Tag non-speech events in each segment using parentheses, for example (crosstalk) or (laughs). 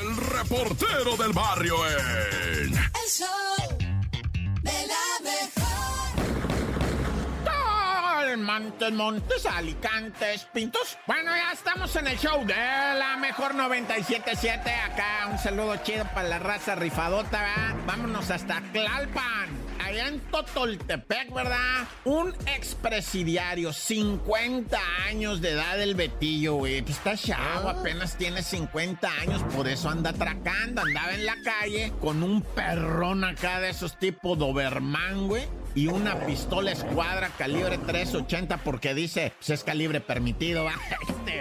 El reportero del barrio en... El show de la mejor. Montes, Montes, Alicantes, Pintos. Bueno, ya estamos en el show de la mejor 977. Acá un saludo chido para la raza rifadota, ¿verdad? Vámonos hasta Tlalpan. Allá en Totoltepec, ¿verdad? Un expresidiario, 50 años de edad del Betillo, güey. Pues está chavo, apenas tiene 50 años, por eso anda atracando. Andaba en la calle con un perrón acá de esos tipos Doberman, güey y una pistola escuadra calibre 380 porque dice, pues es calibre permitido, (laughs) ¿va?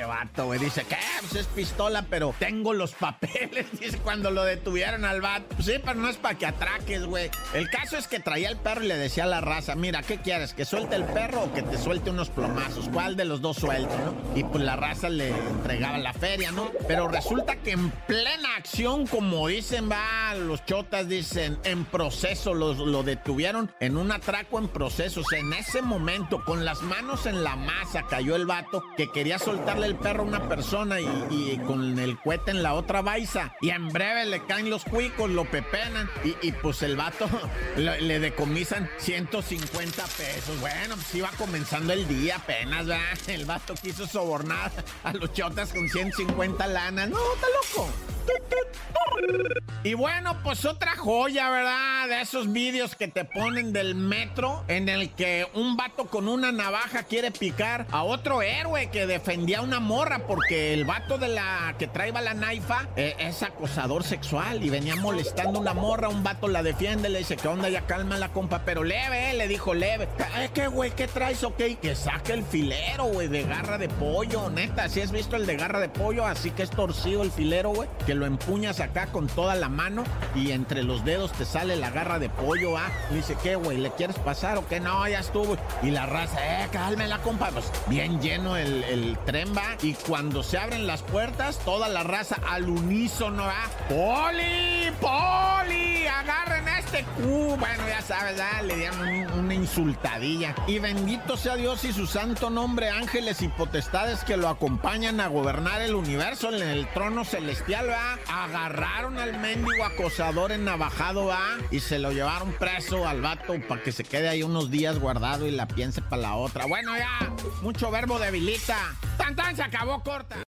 Vato, güey, dice, ¿qué? Pues es pistola, pero tengo los papeles, (laughs) dice cuando lo detuvieron al vato. Pues sí, pero no es para que atraques, güey. El caso es que traía el perro y le decía a la raza, mira, ¿qué quieres? ¿Que suelte el perro o que te suelte unos plomazos? ¿Cuál de los dos suelto, no? Y pues la raza le entregaba la feria, ¿no? Pero resulta que en plena acción, como dicen, va, los chotas dicen, en proceso, los, lo detuvieron en una atraco en procesos. En ese momento, con las manos en la masa, cayó el vato que quería el perro a una persona y, con el cohete en la otra baisa. Y en breve le caen los cuicos, lo pepenan. Y, y pues el vato (laughs) le, le, decomisan 150 pesos. Bueno, pues iba comenzando el día apenas, ¿verdad? (laughs) El vato quiso sobornar a los chotas con 150 lanas. No, está loco. Y bueno, pues otra joya, ¿verdad? De esos vídeos que te ponen del metro en el que un vato con una navaja quiere picar a otro héroe que defendía a una morra porque el vato de la que traía la naifa eh, es acosador sexual y venía molestando a una morra, un vato la defiende, le dice, ¿qué onda? Ya calma la compa, pero leve, eh", le dijo leve. Eh, ¿Qué, güey? ¿Qué traes? Ok, que saque el filero, güey, de garra de pollo, neta, si has visto el de garra de pollo, así que es torcido el filero, güey, que lo empuñas acá con toda la mano y entre los dedos te sale la garra de pollo, ¿ah? Dice, ¿qué, güey? ¿Le quieres pasar o qué? No, ya estuvo. Y la raza, eh, cálmela, compa. Pues bien lleno el, el tren va. Y cuando se abren las puertas, toda la raza al unísono, ¿ah? ¡Poli! ¡Poli! ¡Agarren a este cu! Bueno, ya sabes. Le dieron un, una insultadilla. Y bendito sea Dios y su santo nombre, ángeles y potestades que lo acompañan a gobernar el universo en el trono celestial, ¿va? Agarraron al mendigo acosador en navajado, ¿va? Y se lo llevaron preso al vato para que se quede ahí unos días guardado y la piense para la otra. Bueno, ya, mucho verbo debilita. ¡Tan, tan! Se acabó corta.